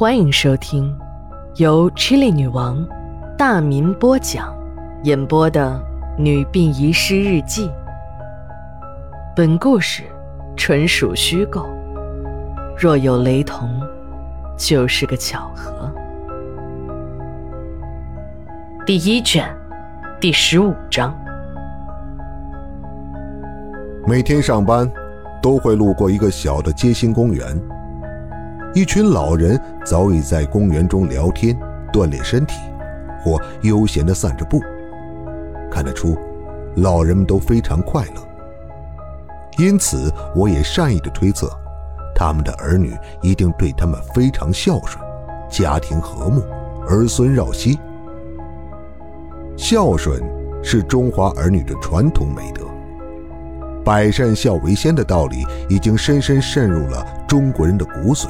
欢迎收听由 Chili 女王大民播讲、演播的《女病遗失日记》。本故事纯属虚构，若有雷同，就是个巧合。第一卷，第十五章。每天上班都会路过一个小的街心公园。一群老人早已在公园中聊天、锻炼身体，或悠闲地散着步。看得出，老人们都非常快乐。因此，我也善意地推测，他们的儿女一定对他们非常孝顺，家庭和睦，儿孙绕膝。孝顺是中华儿女的传统美德，百善孝为先的道理已经深深渗入了中国人的骨髓。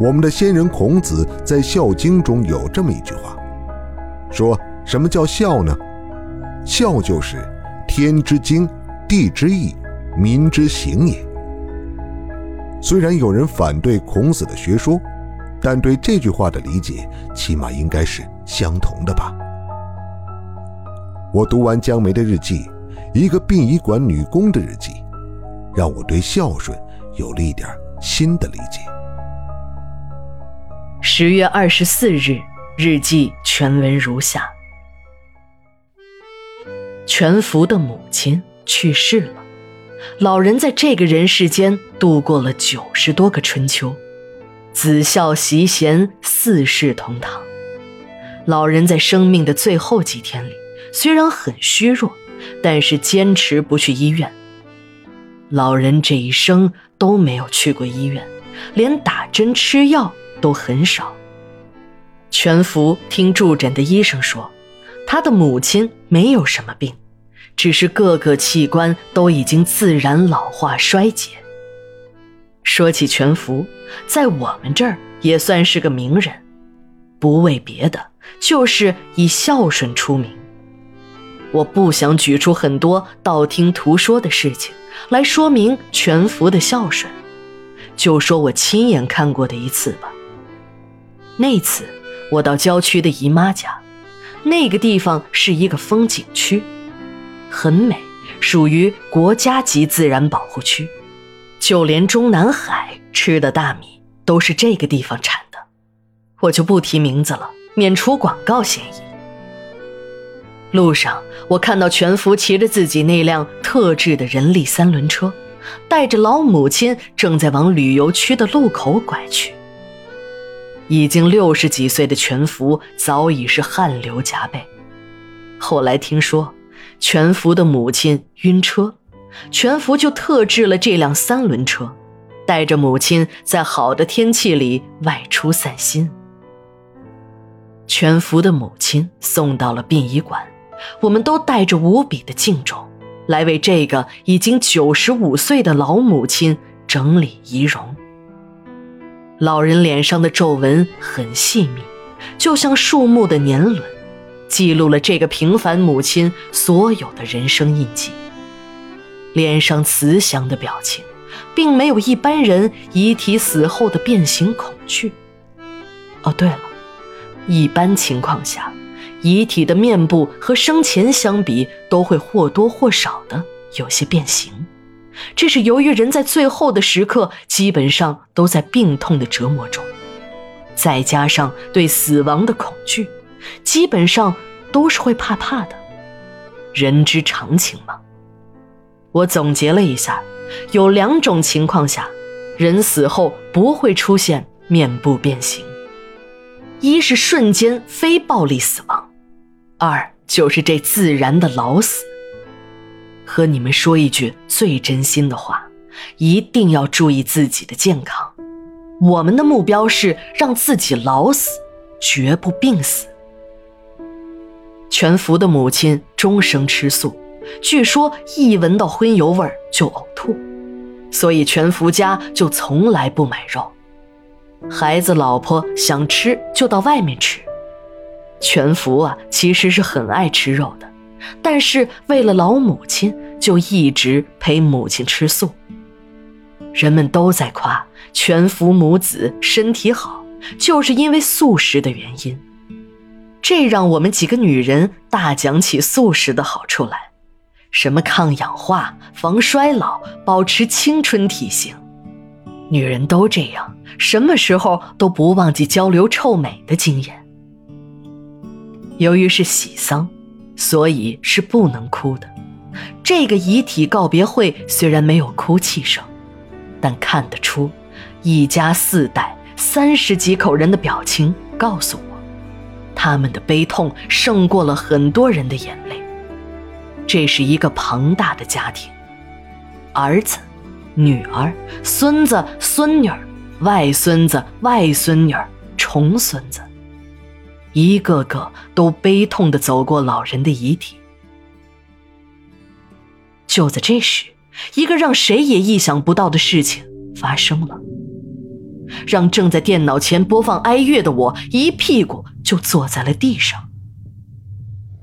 我们的先人孔子在《孝经》中有这么一句话，说什么叫孝呢？孝就是天之经，地之义，民之行也。虽然有人反对孔子的学说，但对这句话的理解，起码应该是相同的吧。我读完江梅的日记，一个殡仪馆女工的日记，让我对孝顺有了一点新的理解。十月二十四日，日记全文如下：全福的母亲去世了，老人在这个人世间度过了九十多个春秋，子孝媳贤，四世同堂。老人在生命的最后几天里，虽然很虚弱，但是坚持不去医院。老人这一生都没有去过医院，连打针吃药。都很少。全福听住诊的医生说，他的母亲没有什么病，只是各个器官都已经自然老化衰竭。说起全福，在我们这儿也算是个名人，不为别的，就是以孝顺出名。我不想举出很多道听途说的事情来说明全福的孝顺，就说我亲眼看过的一次吧。那次我到郊区的姨妈家，那个地方是一个风景区，很美，属于国家级自然保护区，就连中南海吃的大米都是这个地方产的，我就不提名字了，免除广告嫌疑。路上我看到全福骑着自己那辆特制的人力三轮车，带着老母亲正在往旅游区的路口拐去。已经六十几岁的全福早已是汗流浃背。后来听说全福的母亲晕车，全福就特制了这辆三轮车，带着母亲在好的天气里外出散心。全福的母亲送到了殡仪馆，我们都带着无比的敬重，来为这个已经九十五岁的老母亲整理仪容。老人脸上的皱纹很细密，就像树木的年轮，记录了这个平凡母亲所有的人生印记。脸上慈祥的表情，并没有一般人遗体死后的变形恐惧。哦，对了，一般情况下，遗体的面部和生前相比，都会或多或少的有些变形。这是由于人在最后的时刻，基本上都在病痛的折磨中，再加上对死亡的恐惧，基本上都是会怕怕的。人之常情嘛。我总结了一下，有两种情况下，人死后不会出现面部变形：一是瞬间非暴力死亡，二就是这自然的老死。和你们说一句最真心的话，一定要注意自己的健康。我们的目标是让自己老死，绝不病死。全福的母亲终生吃素，据说一闻到荤油味儿就呕吐，所以全福家就从来不买肉。孩子、老婆想吃就到外面吃。全福啊，其实是很爱吃肉的。但是为了老母亲，就一直陪母亲吃素。人们都在夸全福母子身体好，就是因为素食的原因。这让我们几个女人大讲起素食的好处来，什么抗氧化、防衰老、保持青春体型，女人都这样，什么时候都不忘记交流臭美的经验。由于是喜丧，所以是不能哭的。这个遗体告别会虽然没有哭泣声，但看得出，一家四代三十几口人的表情告诉我。他们的悲痛胜过了很多人的眼泪。这是一个庞大的家庭，儿子、女儿、孙子、孙女儿、外孙子、外孙女儿、重孙子，一个个都悲痛的走过老人的遗体。就在这时，一个让谁也意想不到的事情发生了。让正在电脑前播放哀乐的我一屁股就坐在了地上。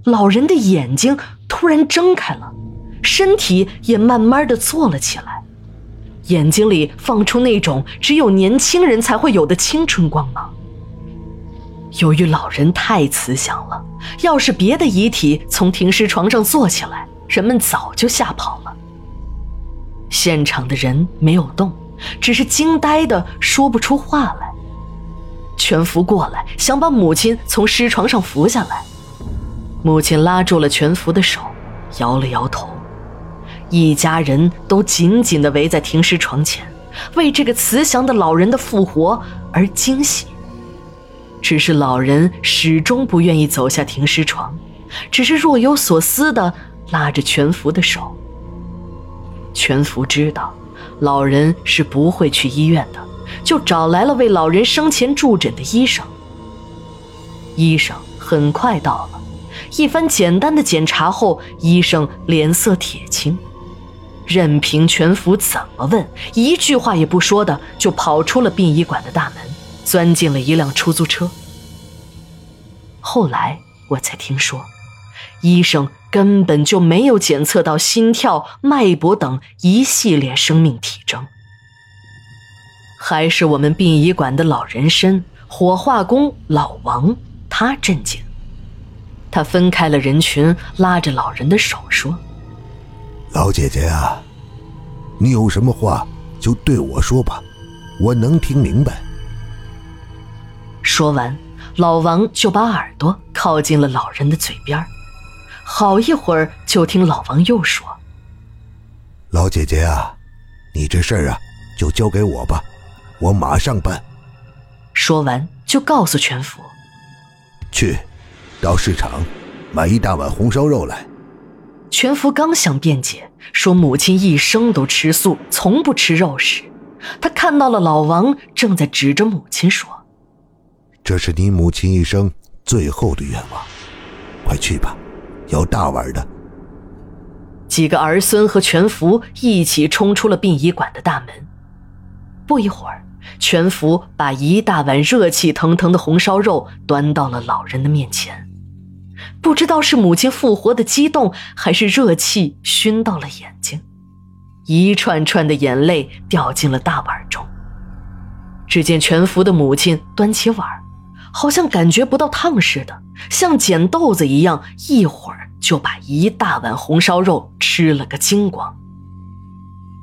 老人的眼睛突然睁开了，身体也慢慢的坐了起来，眼睛里放出那种只有年轻人才会有的青春光芒。由于老人太慈祥了，要是别的遗体从停尸床上坐起来，人们早就吓跑了。现场的人没有动。只是惊呆的说不出话来。全福过来想把母亲从尸床上扶下来，母亲拉住了全福的手，摇了摇头。一家人都紧紧地围在停尸床前，为这个慈祥的老人的复活而惊喜。只是老人始终不愿意走下停尸床，只是若有所思地拉着全福的手。全福知道。老人是不会去医院的，就找来了为老人生前助诊的医生。医生很快到了，一番简单的检查后，医生脸色铁青，任凭全福怎么问，一句话也不说的就跑出了殡仪馆的大门，钻进了一辆出租车。后来我才听说，医生。根本就没有检测到心跳、脉搏等一系列生命体征。还是我们殡仪馆的老人参火化工老王，他震惊。他分开了人群，拉着老人的手说：“老姐姐啊，你有什么话就对我说吧，我能听明白。”说完，老王就把耳朵靠近了老人的嘴边好一会儿，就听老王又说：“老姐姐啊，你这事儿啊，就交给我吧，我马上办。”说完，就告诉全福：“去，到市场买一大碗红烧肉来。”全福刚想辩解，说母亲一生都吃素，从不吃肉时，他看到了老王正在指着母亲说：“这是你母亲一生最后的愿望，快去吧。”要大碗的。几个儿孙和全福一起冲出了殡仪馆的大门。不一会儿，全福把一大碗热气腾腾的红烧肉端到了老人的面前。不知道是母亲复活的激动，还是热气熏到了眼睛，一串串的眼泪掉进了大碗中。只见全福的母亲端起碗。好像感觉不到烫似的，像捡豆子一样，一会儿就把一大碗红烧肉吃了个精光。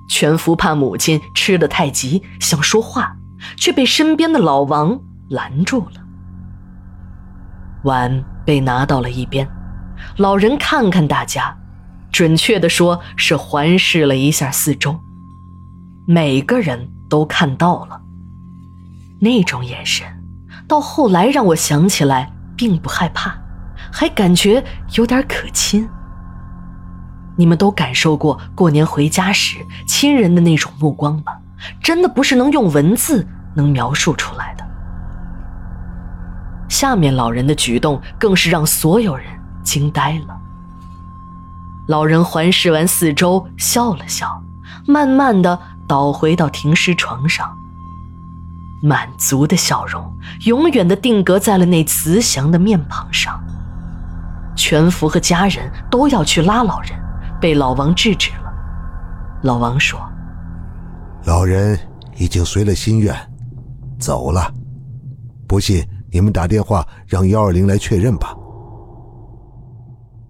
全福怕母亲吃得太急，想说话，却被身边的老王拦住了。碗被拿到了一边，老人看看大家，准确的说是环视了一下四周，每个人都看到了那种眼神。到后来，让我想起来并不害怕，还感觉有点可亲。你们都感受过过年回家时亲人的那种目光吧？真的不是能用文字能描述出来的。下面老人的举动更是让所有人惊呆了。老人环视完四周，笑了笑，慢慢的倒回到停尸床上。满足的笑容永远的定格在了那慈祥的面庞上。全福和家人都要去拉老人，被老王制止了。老王说：“老人已经随了心愿，走了。”不信你们打电话让幺二零来确认吧。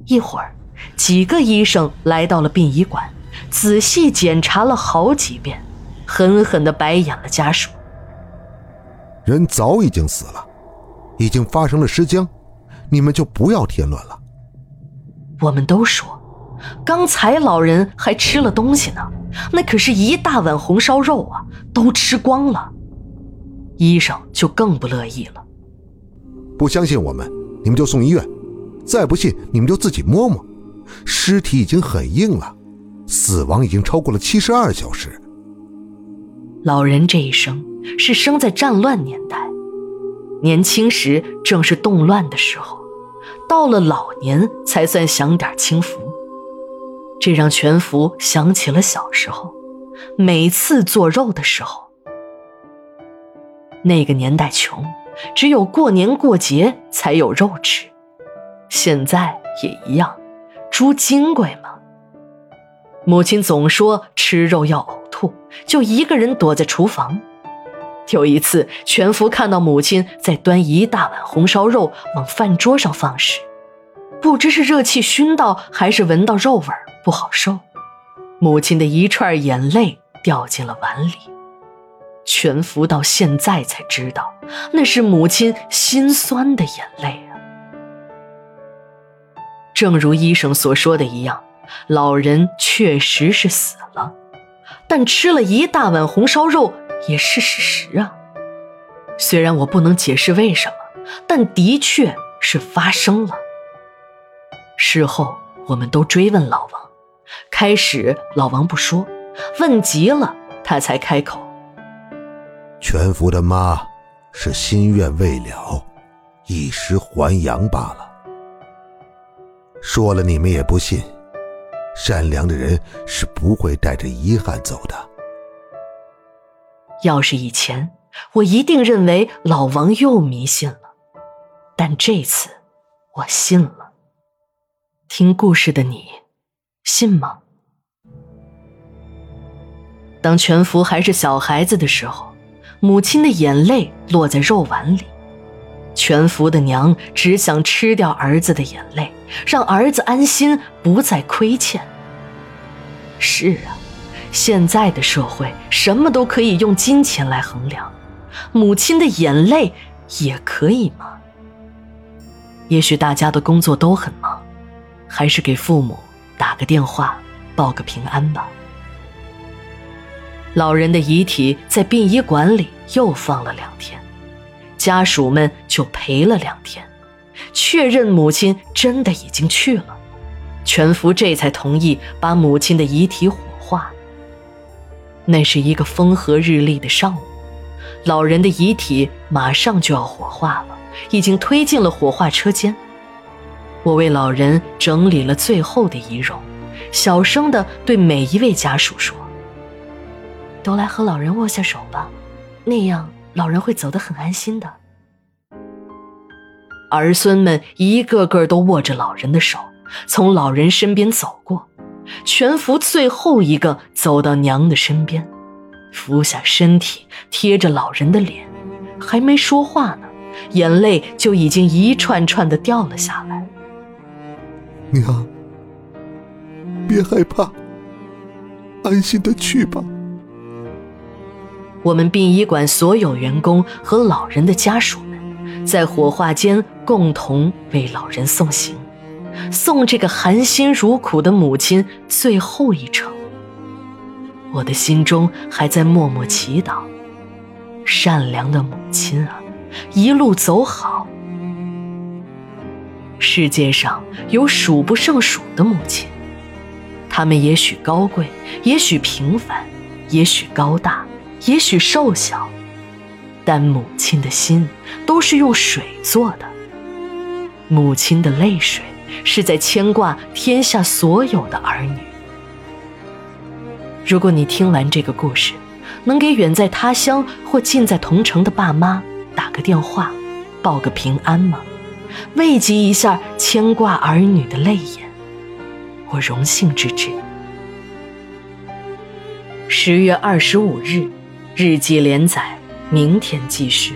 一会儿，几个医生来到了殡仪馆，仔细检查了好几遍，狠狠的白眼了家属。人早已经死了，已经发生了尸僵，你们就不要添乱了。我们都说，刚才老人还吃了东西呢，那可是一大碗红烧肉啊，都吃光了。医生就更不乐意了。不相信我们，你们就送医院；再不信，你们就自己摸摸。尸体已经很硬了，死亡已经超过了七十二小时。老人这一生是生在战乱年代，年轻时正是动乱的时候，到了老年才算享点清福。这让全福想起了小时候，每次做肉的时候。那个年代穷，只有过年过节才有肉吃。现在也一样，猪金贵吗？母亲总说吃肉要呕吐，就一个人躲在厨房。有一次，全福看到母亲在端一大碗红烧肉往饭桌上放时，不知是热气熏到，还是闻到肉味不好受，母亲的一串眼泪掉进了碗里。全福到现在才知道，那是母亲心酸的眼泪啊。正如医生所说的一样，老人确实是死了，但吃了一大碗红烧肉也是事实啊。虽然我不能解释为什么，但的确是发生了。事后我们都追问老王，开始老王不说，问急了他才开口。全福的妈是心愿未了，一时还阳罢了。说了你们也不信，善良的人是不会带着遗憾走的。要是以前，我一定认为老王又迷信了，但这次我信了。听故事的你，信吗？当全福还是小孩子的时候。母亲的眼泪落在肉碗里，全福的娘只想吃掉儿子的眼泪，让儿子安心，不再亏欠。是啊，现在的社会什么都可以用金钱来衡量，母亲的眼泪也可以吗？也许大家的工作都很忙，还是给父母打个电话，报个平安吧。老人的遗体在殡仪馆里又放了两天，家属们就陪了两天，确认母亲真的已经去了，全福这才同意把母亲的遗体。那是一个风和日丽的上午，老人的遗体马上就要火化了，已经推进了火化车间。我为老人整理了最后的遗容，小声的对每一位家属说。都来和老人握下手吧，那样老人会走得很安心的。儿孙们一个个都握着老人的手，从老人身边走过。全福最后一个走到娘的身边，俯下身体贴着老人的脸，还没说话呢，眼泪就已经一串串的掉了下来。娘，别害怕，安心的去吧。我们殡仪馆所有员工和老人的家属们，在火化间共同为老人送行，送这个含辛茹苦的母亲最后一程。我的心中还在默默祈祷：善良的母亲啊，一路走好。世界上有数不胜数的母亲，她们也许高贵，也许平凡，也许高大。也许瘦小，但母亲的心都是用水做的。母亲的泪水是在牵挂天下所有的儿女。如果你听完这个故事，能给远在他乡或近在同城的爸妈打个电话，报个平安吗？慰藉一下牵挂儿女的泪眼，我荣幸之至。十月二十五日。日记连载，明天继续。